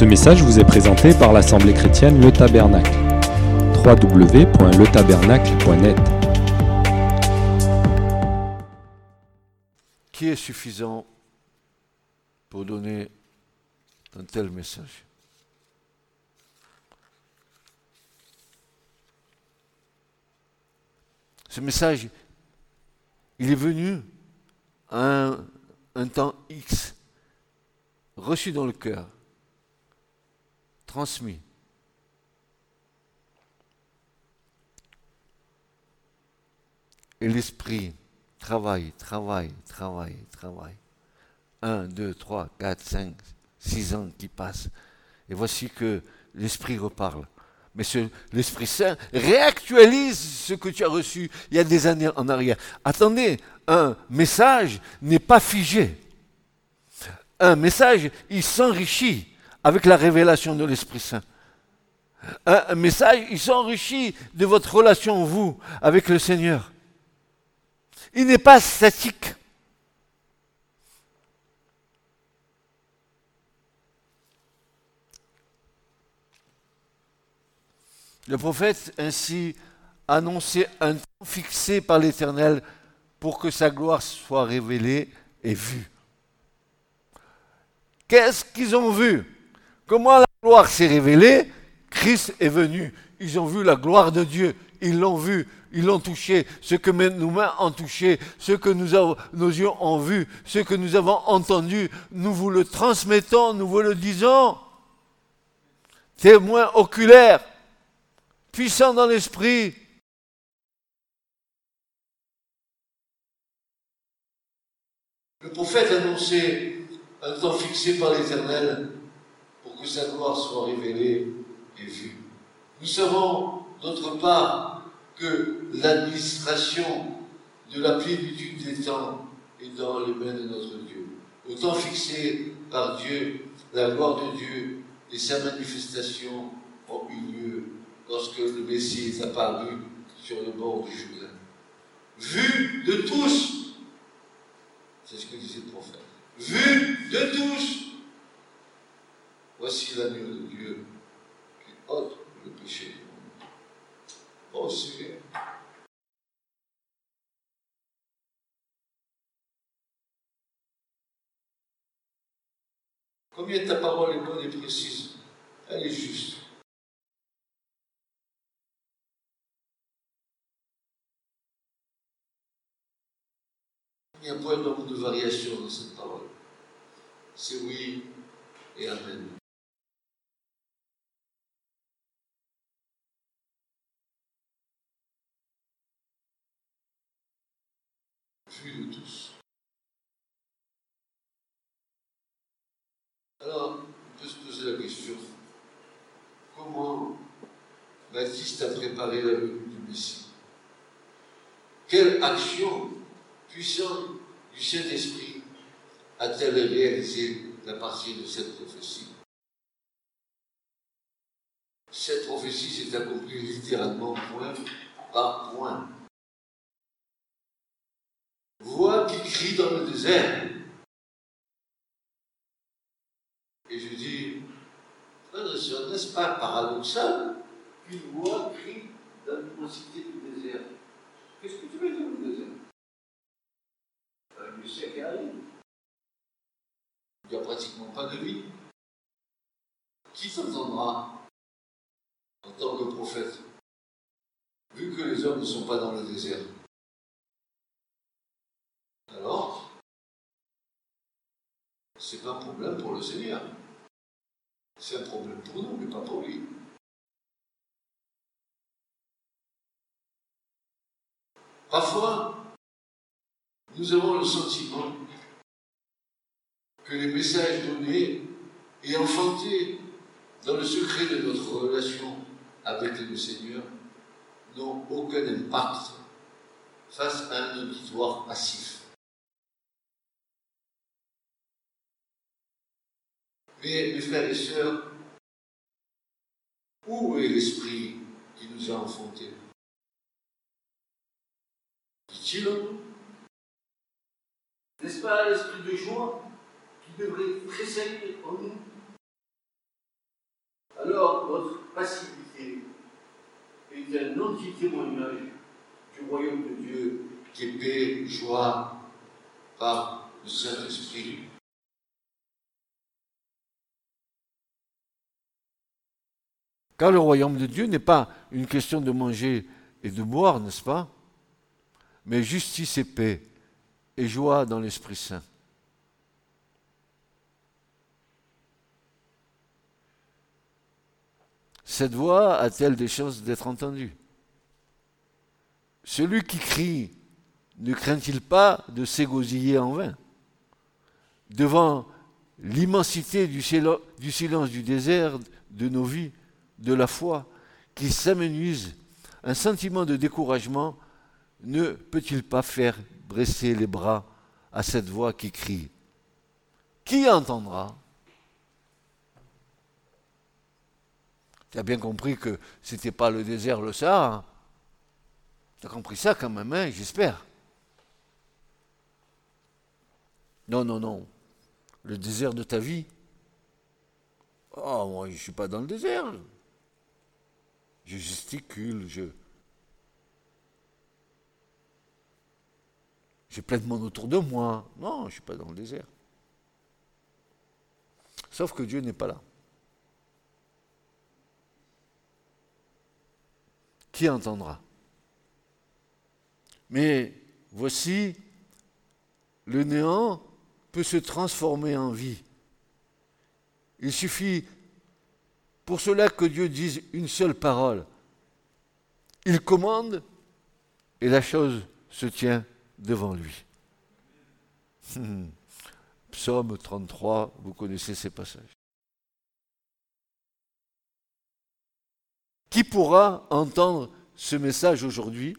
Ce message vous est présenté par l'Assemblée chrétienne Le Tabernacle. www.letabernacle.net Qui est suffisant pour donner un tel message? Ce message, il est venu à un, un temps X, reçu dans le cœur, transmis. Et l'esprit travaille, travaille, travaille, travaille. Un, deux, trois, quatre, cinq, six ans qui passent. Et voici que l'esprit reparle. Mais l'Esprit Saint réactualise ce que tu as reçu il y a des années en arrière. Attendez, un message n'est pas figé. Un message, il s'enrichit avec la révélation de l'Esprit Saint. Un, message, il s'enrichit de votre relation, vous, avec le Seigneur. Il n'est pas statique. Le prophète ainsi annonçait un temps fixé par l'Éternel pour que sa gloire soit révélée et vue. Qu'est-ce qu'ils ont vu? Comment la gloire s'est révélée Christ est venu. Ils ont vu la gloire de Dieu. Ils l'ont vu. Ils l'ont touché. Ce que nos mains ont touché, ce que nos yeux ont vu, ce que nous avons entendu, nous vous le transmettons, nous vous le disons. Témoin oculaire, puissant dans l'esprit. Le prophète annonçait un temps fixé par l'Éternel que sa gloire soit révélée et vue. Nous savons, d'autre part, que l'administration de la plénitude des temps est dans les mains de notre Dieu. Au temps fixé par Dieu, la gloire de Dieu et sa manifestation ont eu lieu lorsque le Messie est apparu sur le bord du Jourdain. Vu de tous, c'est ce que disait le prophète, vu de tous, voici l'agneau de Dieu qui ôte le péché du monde. Oh. Combien ta parole est bonne et précise Elle est juste. Il n'y a point nombre de variations dans cette parole. C'est oui et amen. Vu de tous. Alors, on peut se poser la question comment Baptiste a préparé la venue du Messie? Quelle action puissante du Saint-Esprit a-t-elle réalisé à partir de cette prophétie? Cette prophétie s'est accomplie littéralement point par point. Voix qui crie dans le désert. Et je dis, frères et sœurs, n'est-ce pas paradoxal qu'une voix crie dans l'immensité du désert? Qu'est-ce que tu veux dire le désert? Un sait qui arrive. Il n'y a pratiquement pas de vie. Qui t'entendra en tant que prophète Vu que les hommes ne sont pas dans le désert? Alors, c'est pas un problème pour le Seigneur. C'est un problème pour nous, mais pas pour lui. Parfois, nous avons le sentiment que les messages donnés et enfantés dans le secret de notre relation avec le Seigneur n'ont aucun impact face à un auditoire passif. Mais mes frères et sœurs, où est l'esprit qui nous a enfantés? Dit-il. En nous N'est-ce pas l'esprit de joie qui devrait tressaillir en nous? Passivité est un anti-témoignage du royaume de Dieu qui est paix, joie par le Saint-Esprit. Car le royaume de Dieu n'est pas une question de manger et de boire, n'est-ce pas Mais justice et paix et joie dans l'Esprit Saint. Cette voix a-t-elle des chances d'être entendue? Celui qui crie ne craint-il pas de s'égosiller en vain? Devant l'immensité du, silence du désert de nos vies, de la foi, qui s'amenuise, un sentiment de découragement ne peut-il pas faire dresser les bras à cette voix qui crie Qui entendra? Tu as bien compris que ce n'était pas le désert, le Sahara. Tu as compris ça quand même, hein, j'espère. Non, non, non. Le désert de ta vie. Oh, moi, je ne suis pas dans le désert. Je gesticule, je. J'ai plein de monde autour de moi. Non, je ne suis pas dans le désert. Sauf que Dieu n'est pas là. Qui entendra? Mais voici, le néant peut se transformer en vie. Il suffit pour cela que Dieu dise une seule parole. Il commande et la chose se tient devant lui. Psaume 33, vous connaissez ces passages. Qui pourra entendre ce message aujourd'hui?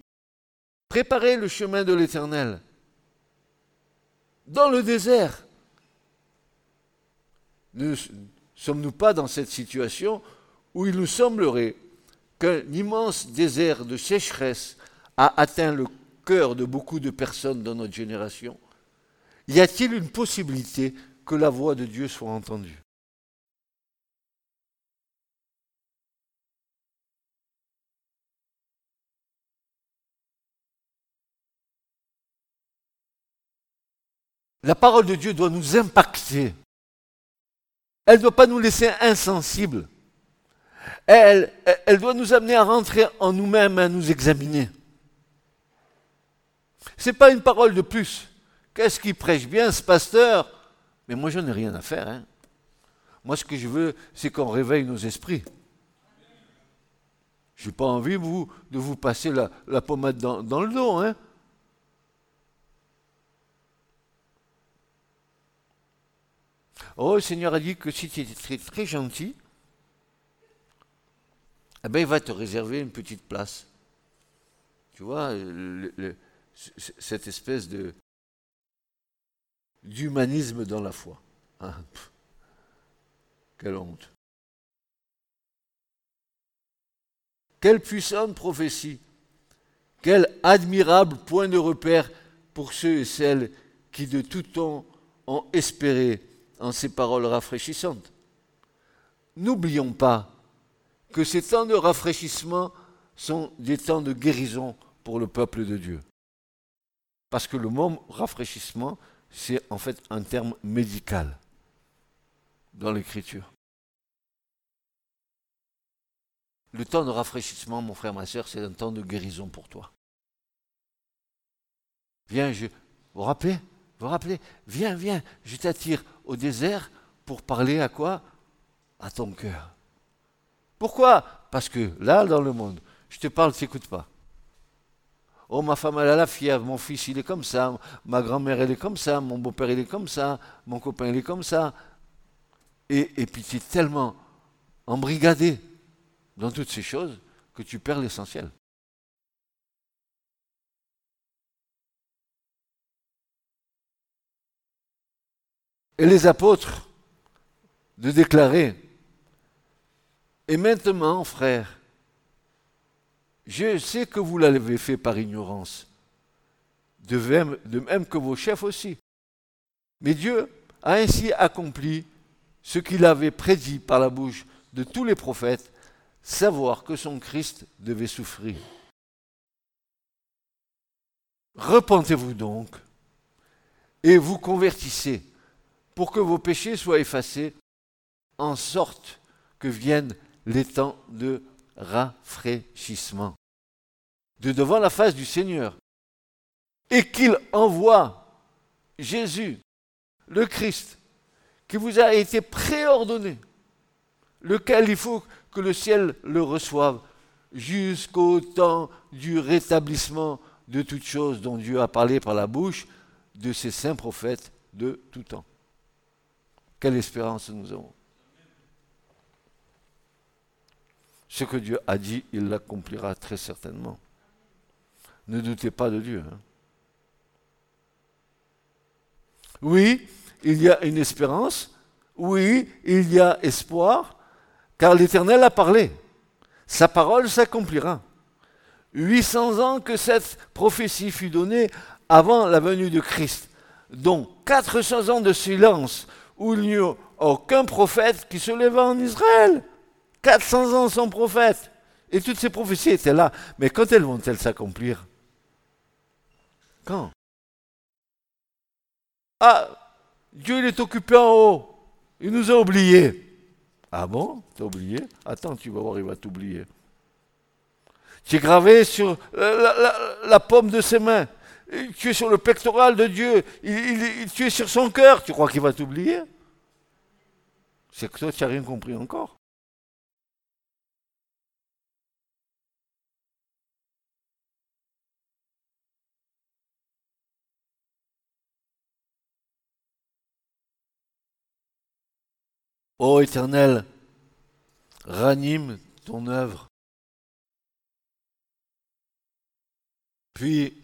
Préparez le chemin de l'Éternel dans le désert. Ne sommes-nous pas dans cette situation où il nous semblerait qu'un immense désert de sécheresse a atteint le cœur de beaucoup de personnes dans notre génération? Y a-t-il une possibilité que la voix de Dieu soit entendue? La parole de Dieu doit nous impacter. Elle ne doit pas nous laisser insensibles. Elle, doit nous amener à rentrer en nous-mêmes, à nous examiner. Ce n'est pas une parole de plus. Qu'est-ce qui prêche bien ce pasteur? Mais moi, je n'ai rien à faire. Hein. Moi, ce que je veux, c'est qu'on réveille nos esprits. Je n'ai pas envie, vous, de vous passer la, pommade dans, dans le dos. Hein. Oh, le Seigneur a dit que si tu es très, gentil, eh ben, il va te réserver une petite place. Tu vois, cette espèce d'humanisme dans la foi. Hein. Quelle honte. Quelle puissante prophétie. Quel admirable point de repère pour ceux et celles qui de tout temps ont espéré en ces paroles rafraîchissantes. N'oublions pas que ces temps de rafraîchissement sont des temps de guérison pour le peuple de Dieu. Parce que le mot rafraîchissement, c'est en fait un terme médical dans l'Écriture. Le temps de rafraîchissement, mon frère, ma soeur, c'est un temps de guérison pour toi. Viens, je... Vous rappelez? Vous vous rappelez? Viens, viens, je t'attire au désert pour parler à quoi? À ton cœur. Pourquoi? Parce que là, dans le monde, je te parle, tu n'écoutes pas. Oh, ma femme, elle a la fièvre, mon fils, il est comme ça, ma grand-mère, elle est comme ça, mon beau-père, il est comme ça, mon copain, il est comme ça. Et, et puis tu es tellement embrigadé dans toutes ces choses que tu perds l'essentiel. Et les apôtres de déclarer, et maintenant, frères, je sais que vous l'avez fait par ignorance, de même, de même que vos chefs aussi. Mais Dieu a ainsi accompli ce qu'il avait prédit par la bouche de tous les prophètes, savoir que son Christ devait souffrir. Repentez-vous donc et vous convertissez pour que vos péchés soient effacés, en sorte que viennent les temps de rafraîchissement de devant la face du Seigneur et qu'il envoie Jésus, le Christ, qui vous a été préordonné, lequel il faut que le ciel le reçoive jusqu'au temps du rétablissement de toutes choses dont Dieu a parlé par la bouche de ses saints prophètes de tout temps. Quelle espérance nous avons. Ce que Dieu a dit, il l'accomplira très certainement. Ne doutez pas de Dieu. Hein. Oui, il y a une espérance. Oui, il y a espoir, car l'Éternel a parlé. Sa parole s'accomplira. 800 ans que cette prophétie fut donnée avant la venue de Christ, dont 400 ans de silence où il n'y a aucun prophète qui se leva en Israël. 400 ans sans prophète. Et toutes ces prophéties étaient là. Mais quand elles vont-elles s'accomplir? Quand? Ah, Dieu il est occupé en haut. Il nous a oubliés. Ah bon? T'as oublié? Attends, tu vas voir, il va t'oublier. Tu gravé sur la, pomme de ses mains. Tu es sur le pectoral de Dieu. tu es sur son cœur. Tu crois qu'il va t'oublier? C'est que toi, tu n'as rien compris encore. Ô Éternel, ranime ton œuvre. Puis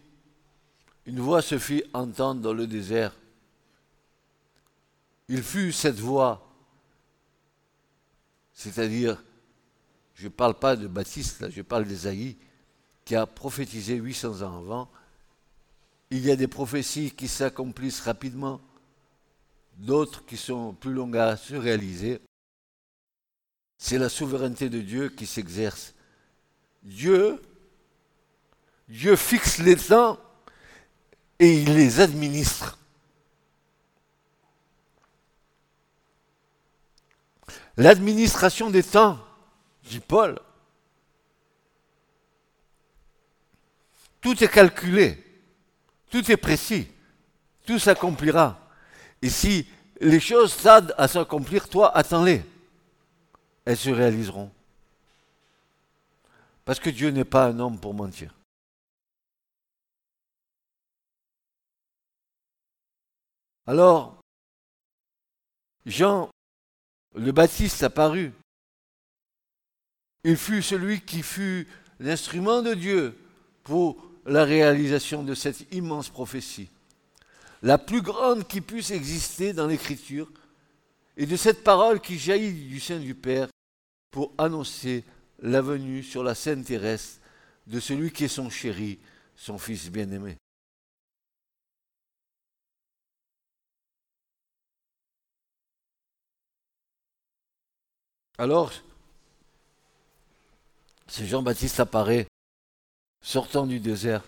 une voix se fit entendre dans le désert. Il fut cette voix, c'est-à-dire, je ne parle pas de Baptiste, je parle d'Ésaïe, qui a prophétisé 800 ans avant. Il y a des prophéties qui s'accomplissent rapidement, d'autres qui sont plus longues à se réaliser. C'est la souveraineté de Dieu qui s'exerce. Dieu, Dieu fixe les temps et il les administre. L'administration des temps, dit Paul, tout est calculé, tout est précis, tout s'accomplira. Et si les choses tardent à s'accomplir, toi, attends-les. Elles se réaliseront. Parce que Dieu n'est pas un homme pour mentir. Alors, Jean le Baptiste apparut. Il fut celui qui fut l'instrument de Dieu pour la réalisation de cette immense prophétie la plus grande qui puisse exister dans l'Écriture, et de cette parole qui jaillit du sein du Père pour annoncer la venue sur la scène terrestre de celui qui est son chéri, son Fils bien-aimé. Alors, ce Jean-Baptiste apparaît, sortant du désert,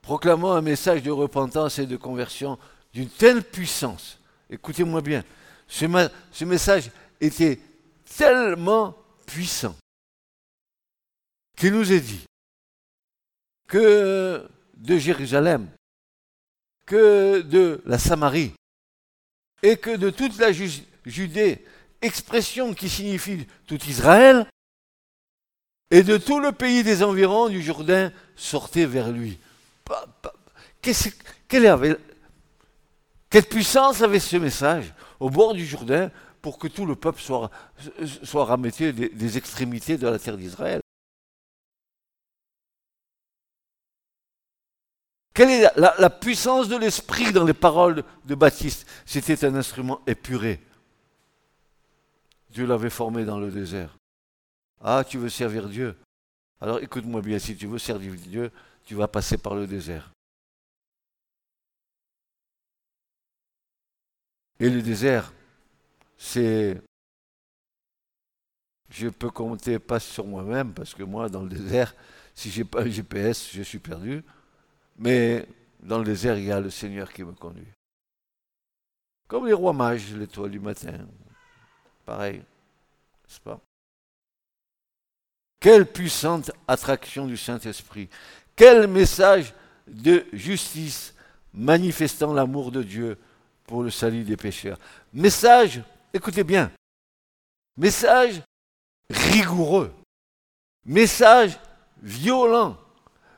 proclamant un message de repentance et de conversion d'une telle puissance. Écoutez-moi bien, ce, message était tellement puissant qu'il nous est dit que de Jérusalem, que de la Samarie et que de toute la Judée, expression qui signifie tout Israël, et de tout le pays des environs du Jourdain sortait vers lui. Quelle, quelle puissance avait ce message au bord du Jourdain pour que tout le peuple soit, soit des, extrémités de la terre d'Israël? Quelle est la, puissance de l'esprit dans les paroles de Baptiste? C'était un instrument épuré. Dieu l'avait formé dans le désert. Ah, tu veux servir Dieu Alors écoute-moi bien, si tu veux servir Dieu, tu vas passer par le désert. Et le désert, c'est Je peux compter pas sur moi-même parce que moi, dans le désert, si j'ai pas un GPS, je suis perdu. Mais dans le désert, il y a le Seigneur qui me conduit. Comme les rois mages, l'étoile du matin. Pareil, n'est-ce pas? Quelle puissante attraction du Saint-Esprit. Quel message de justice manifestant l'amour de Dieu pour le salut des pécheurs. Message, écoutez bien, message rigoureux, message violent,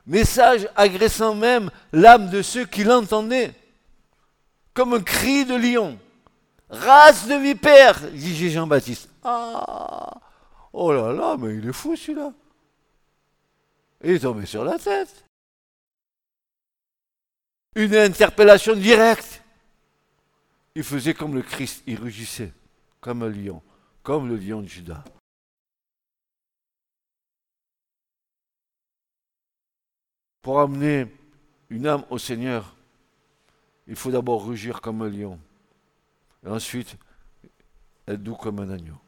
message agressant même l'âme de ceux qui l'entendaient, comme un cri de lion. Race de vipère, dit Jean-Baptiste. Ah, oh là là, mais il est fou celui-là. Il est tombé sur la tête. Une interpellation directe. Il faisait comme le Christ, il rugissait, comme un lion, comme le lion de Judas. Pour amener une âme au Seigneur, il faut d'abord rugir comme un lion. Et ensuite, être doux comme un agneau.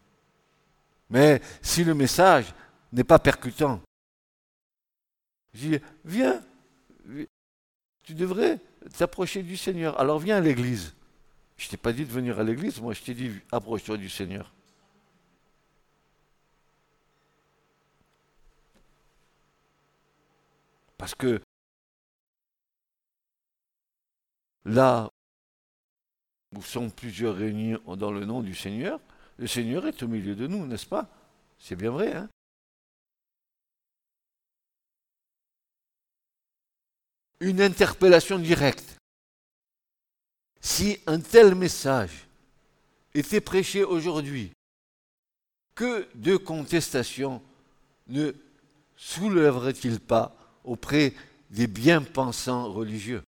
Mais si le message n'est pas percutant, je dis, viens, tu devrais t'approcher du Seigneur. Alors viens à l'église. Je t'ai pas dit de venir à l'église, moi je t'ai dit, approche-toi du Seigneur. Parce que là où sont plusieurs réunis dans le nom du Seigneur, le Seigneur est au milieu de nous, n'est-ce pas? C'est bien vrai, hein? Une interpellation directe. Si un tel message était prêché aujourd'hui, que de contestations ne soulèverait-il pas auprès des bien-pensants religieux?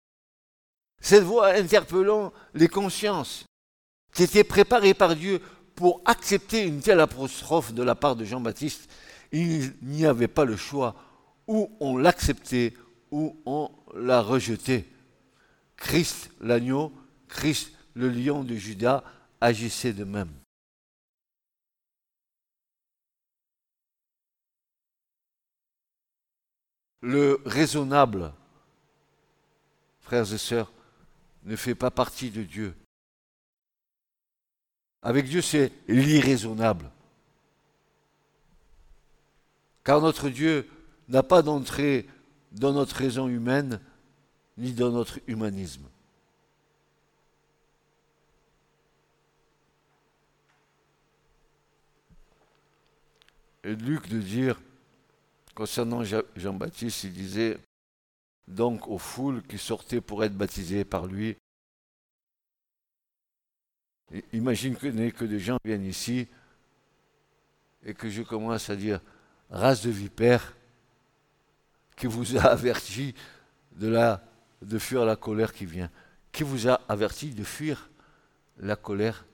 Cette voix interpellant les consciences, qui était préparée par Dieu pour accepter une telle apostrophe de la part de Jean-Baptiste, il n'y avait pas le choix. Ou on l'acceptait, ou on l'a rejeté. Christ l'agneau, Christ le lion de Judas agissait de même. le raisonnable, frères et sœurs, ne fait pas partie de Dieu. Avec Dieu, c'est l'irraisonnable. Car notre Dieu n'a pas d'entrée dans notre raison humaine, ni dans notre humanisme. Et Luc de dire, Concernant Jean-Baptiste, il disait donc aux foules qui sortaient pour être baptisées par lui, imagine que, que des gens viennent ici et que je commence à dire race de vipère qui vous a averti de, la, de fuir la colère qui vient. Qui vous a averti de fuir la colère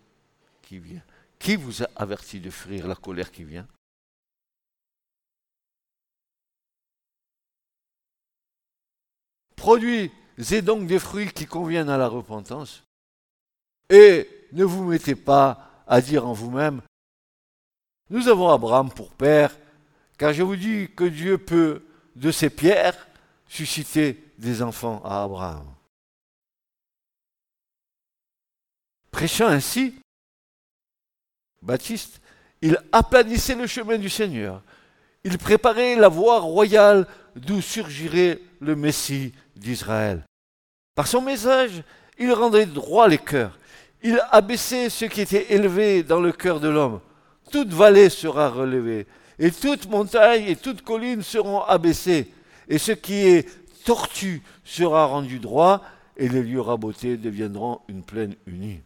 qui vient. Qui vous a averti de fuir la colère qui vient? Produisez donc des fruits qui conviennent à la repentance. Et ne vous mettez pas à dire en vous-même, nous avons Abraham pour père, car je vous dis que Dieu peut, de ces pierres, susciter des enfants à Abraham. Prêchant ainsi, Baptiste, il aplanissait le chemin du Seigneur. Il préparait la voie royale d'où surgirait le Messie d'Israël. Par son message, il rendait droit les cœurs. Il abaissait ce qui était élevé dans le cœur de l'homme. Toute vallée sera relevée, et toute montagne et toute colline seront abaissées, et ce qui est tortu sera rendu droit, et les lieux rabotés deviendront une plaine unie.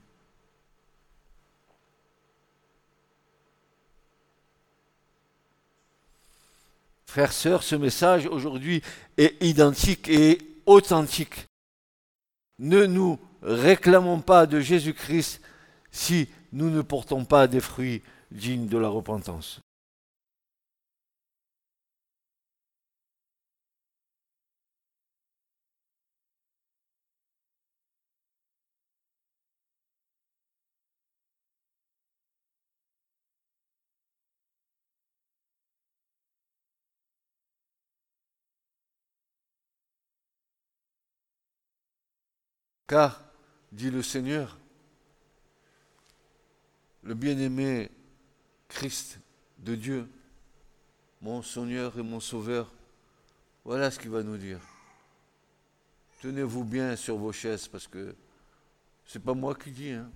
Frères, sœurs, ce message aujourd'hui est identique et authentique. Ne nous réclamons pas de Jésus-Christ si nous ne portons pas des fruits dignes de la repentance. Car, dit le Seigneur, le bien-aimé Christ de Dieu, mon Seigneur et mon Sauveur, voilà ce qu'il va nous dire. Tenez-vous bien sur vos chaises parce que c'est pas moi qui dis, hein.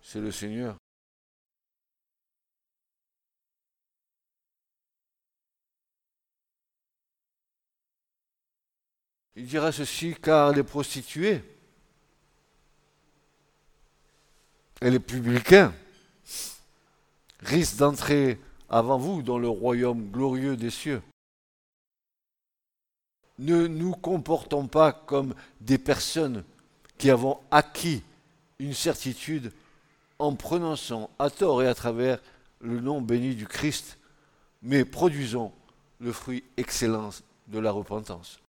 c'est le Seigneur. Il dira ceci car les prostituées et les publicains risquent d'entrer avant vous dans le royaume glorieux des cieux. Ne nous comportons pas comme des personnes qui avons acquis une certitude en prononçant à tort et à travers le nom béni du Christ, mais produisons le fruit excellent de la repentance.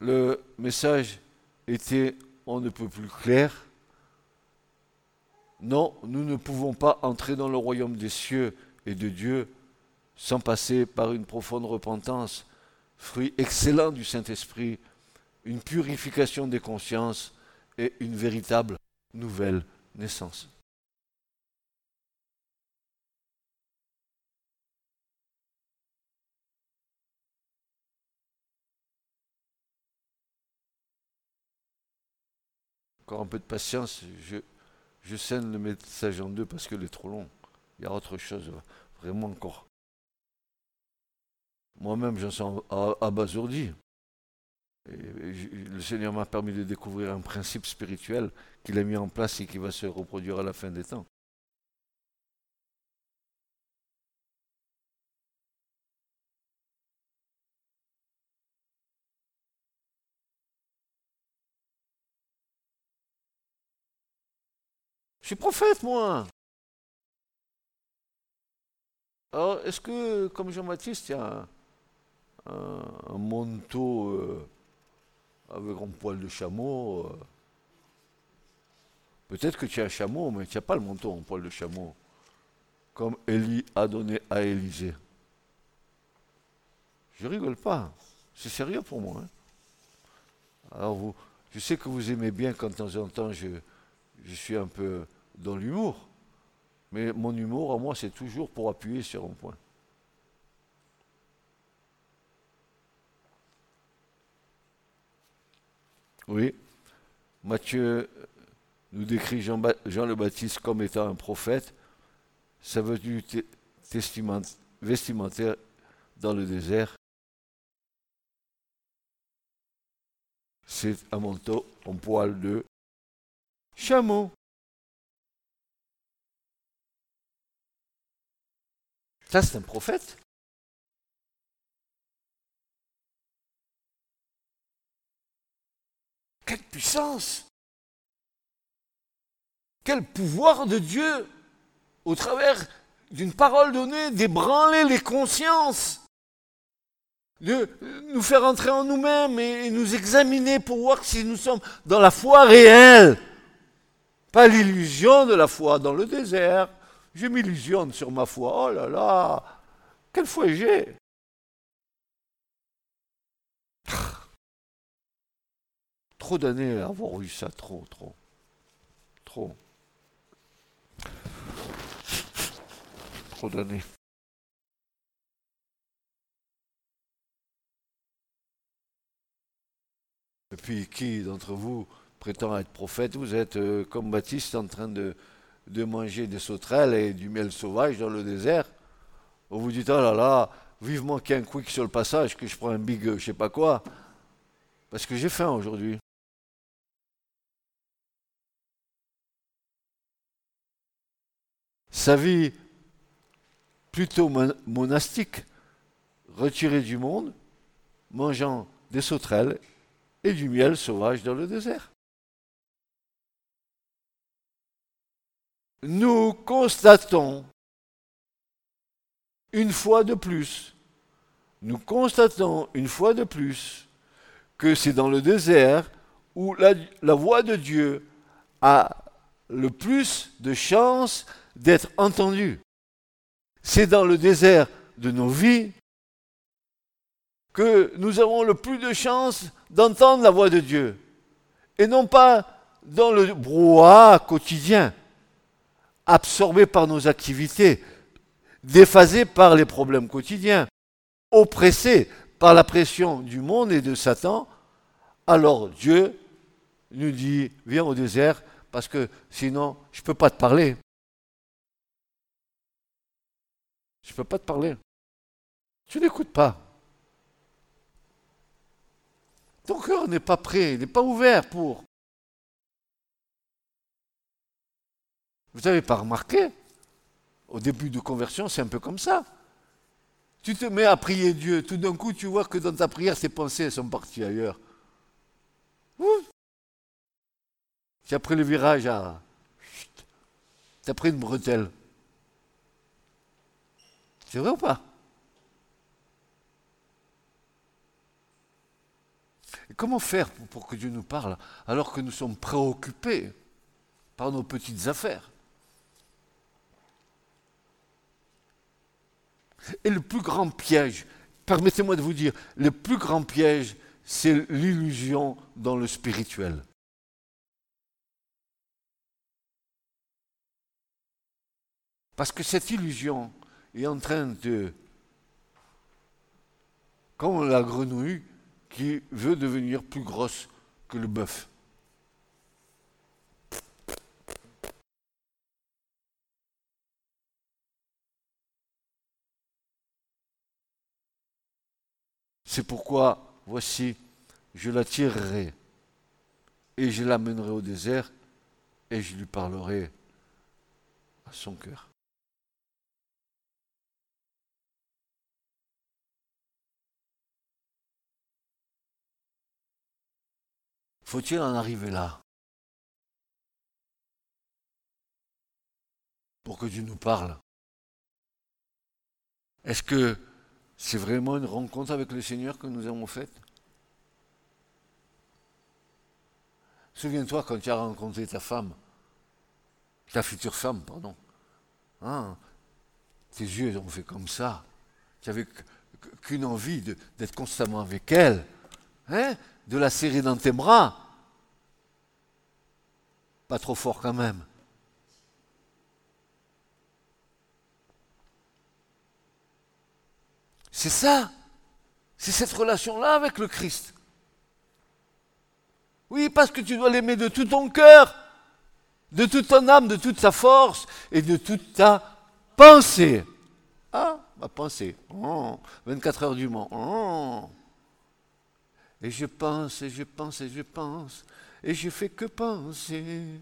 Le message était on ne peut plus clair. Non, nous ne pouvons pas entrer dans le royaume des cieux et de Dieu sans passer par une profonde repentance, fruit excellent du Saint-Esprit, une purification des consciences et une véritable nouvelle naissance. Encore un peu de patience, je, je scène le message en deux parce qu'il est trop long. Il y a autre chose, vraiment encore. Moi-même, j'en suis abasourdi. Le Seigneur m'a permis de découvrir un principe spirituel qu'il a mis en place et qui va se reproduire à la fin des temps. Je suis prophète, moi. Alors, est-ce que, comme Jean-Baptiste, il y a un, manteau euh, avec un poil de chameau euh? Peut-être que tu as un chameau, mais tu n'as pas le manteau en poil de chameau, comme Élie a donné à Élisée. Je rigole pas, c'est sérieux pour moi. Hein. Alors vous, je sais que vous aimez bien quand de temps en temps je, je suis un peu dans l'humour. Mais mon humour, à moi, c'est toujours pour appuyer sur un point. Oui, Matthieu nous décrit Jean, le Baptiste comme étant un prophète. Veut dire vestimentaire dans le désert. C'est un manteau en poil de chameau. Ça, c'est un prophète. Quelle puissance. Quel pouvoir de Dieu au travers d'une parole donnée d'ébranler les consciences, de nous faire entrer en nous-mêmes et nous examiner pour voir si nous sommes dans la foi réelle, pas l'illusion de la foi dans le désert, je m'illusionne sur ma foi. Oh là là, quelle foi j'ai? Trop d'années à avoir eu ça, trop, trop, trop. Trop d'années. Et puis, qui d'entre vous prétend être prophète Vous êtes euh, comme Baptiste en train de, de manger des sauterelles et du miel sauvage dans le désert. Vous vous dites, oh là là, vivement qu'il y ait un quick sur le passage, que je prends un big je sais pas quoi. Parce que j'ai faim aujourd'hui. Sa vie plutôt monastique, retirée du monde, mangeant des sauterelles et du miel sauvage dans le désert. Nous constatons une fois de plus, nous constatons une fois de plus que c'est dans le désert où la, voix de Dieu a le plus de chances d'être entendus. C'est dans le désert de nos vies que nous avons le plus de chances d'entendre la voix de Dieu. Et non pas dans le brouhaha quotidien, absorbé par nos activités, déphasé par les problèmes quotidiens, oppressé par la pression du monde et de Satan, alors Dieu nous dit, viens au désert, parce que sinon, je ne peux pas te parler. Je ne peux pas te parler. Tu n'écoutes pas. Ton cœur n'est pas prêt, n'est pas ouvert pour. Vous n'avez pas remarqué Au début de conversion, c'est un peu comme ça. Tu te mets à prier Dieu, tout d'un coup, tu vois que dans ta prière, tes pensées sont parties ailleurs. Tu as pris le virage à. Tu as pris une bretelle. C'est vrai ou pas Et comment faire pour que Dieu nous parle alors que nous sommes préoccupés par nos petites affaires Et le plus grand piège, permettez-moi de vous dire, le plus grand piège, c'est l'illusion dans le spirituel. Parce que cette illusion est en train de, comme la grenouille qui veut devenir plus grosse que le bœuf. C'est pourquoi, voici, je la tirerai et je l'amènerai au désert et je lui parlerai à son cœur. Faut-il en arriver là pour que Dieu nous parle? Est-ce que c'est vraiment une rencontre avec le Seigneur que nous avons faite. Souviens-toi quand tu as rencontré ta femme, ta future femme, pardon. Hein, tes yeux ont fait comme ça. Tu n'avais qu'une envie d'être constamment avec elle, hein, de la serrer dans tes bras. Pas trop fort quand même. C'est ça. C'est cette relation-là avec le Christ. Oui, parce que tu dois l'aimer de tout ton cœur, de toute ton âme, de toute sa force et de toute ta pensée. Ah, ma pensée. 24 heures du Mans. Oh. Et je pense, et je pense, et je pense, et je fais que penser.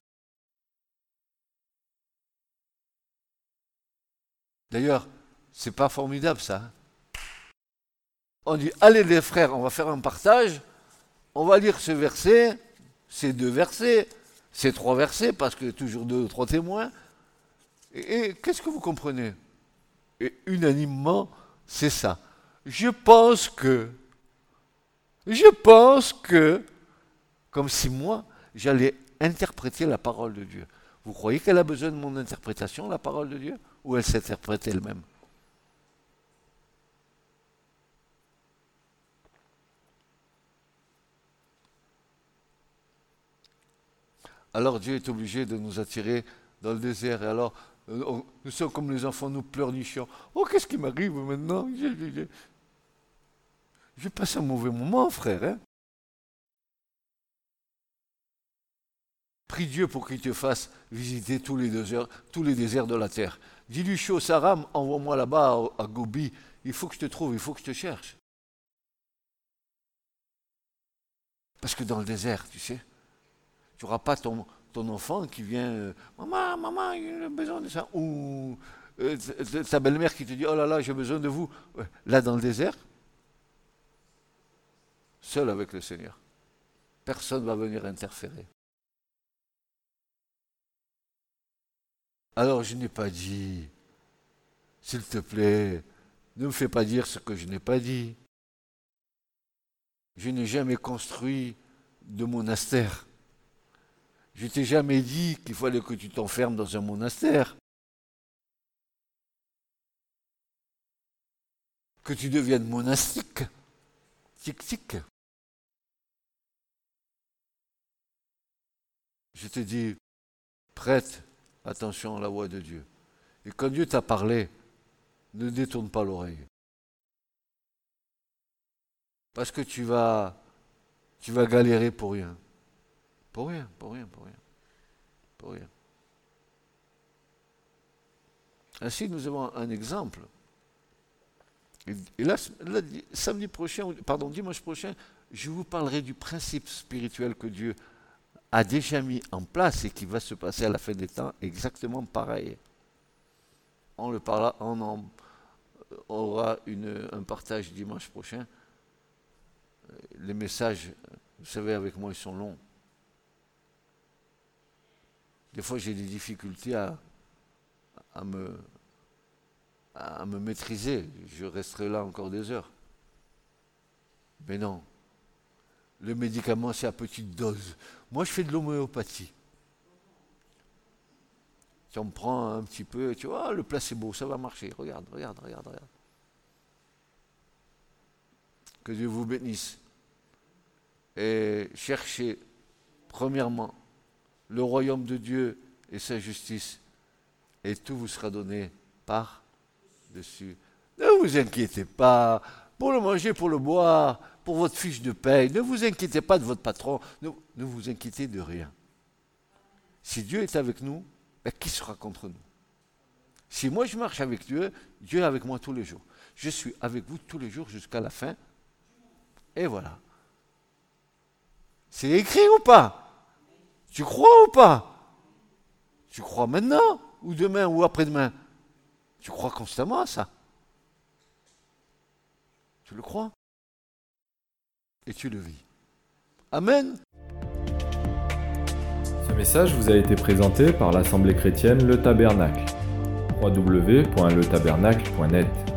D'ailleurs, c'est pas formidable ça. On dit, allez les frères, on va faire un partage, on va lire ce verset, ces deux versets, ces trois versets, parce que toujours deux ou trois témoins. Et, qu'est-ce que vous comprenez? Et unanimement, c'est ça. Je pense que, je pense que, comme si moi, j'allais interpréter la parole de Dieu. Vous croyez qu'elle a besoin de mon interprétation, la parole de Dieu? Ou elle s'interprète elle-même? Alors Dieu est obligé de nous attirer dans le désert. Et alors, euh, nous sommes comme les enfants, nous pleurnichons. Oh, qu'est-ce qui m'arrive maintenant? Je, passe un mauvais moment, frère. Hein Prie Dieu pour qu'il te fasse visiter tous les, déserts, tous les déserts de la terre. Dis-lui, chaud Saram, envoie-moi là-bas à Gobi. Il faut que je te trouve, il faut que je te cherche. Parce que dans le désert, tu sais, tu n'auras pas ton, ton enfant qui vient, euh, maman, maman, il a besoin de ça. Ou euh, ta belle-mère qui te dit, oh là là, j'ai besoin de vous. Là, dans le désert, seul avec le Seigneur. Personne ne va venir interférer. Alors je n'ai pas dit, s'il te plaît, ne me fais pas dire ce que je n'ai pas dit. Je n'ai jamais construit de monastère. Je t'ai jamais dit qu'il fallait que tu t'enfermes dans un monastère. Que tu deviennes monastique. Tic-tic. Je te dis, prête attention à la voix de Dieu. Et quand Dieu t'a parlé, ne détourne pas l'oreille. Parce que tu vas, tu vas galérer pour rien. Pour rien, pour rien, pour rien. Pour rien. Ainsi, nous avons un exemple. Et là, samedi prochain, pardon, dimanche prochain, je vous parlerai du principe spirituel que Dieu a déjà mis en place et qui va se passer à la fin des temps exactement pareil. On le parlera, on en aura un partage dimanche prochain. Les messages, vous savez, avec moi, ils sont longs. Des fois, j'ai des difficultés à, à, me, à me maîtriser. Je resterai là encore des heures. Mais non. Le médicament, c'est à petite dose. Moi, je fais de l'homéopathie. Tu en prends un petit peu, tu vois, le placebo, ça va marcher. Regarde, regarde, regarde, regarde. Que Dieu vous bénisse. Et cherchez, premièrement, le royaume de Dieu et sa justice, et tout vous sera donné par-dessus. Ne vous inquiétez pas pour le manger, pour le boire, pour votre fiche de paye. Ne vous inquiétez pas de votre patron. Ne, vous inquiétez de rien. Si Dieu est avec nous, ben, qui sera contre nous? Si moi je marche avec Dieu, Dieu est avec moi tous les jours. Je suis avec vous tous les jours jusqu'à la fin. Et voilà. C'est écrit ou pas? Tu crois ou pas? Tu crois maintenant ou demain ou après-demain? Tu crois constamment à ça? Tu le crois? Et tu le vis. Amen. Ce message vous a été présenté par l'Assemblée chrétienne Le Tabernacle. www.letabernacle.net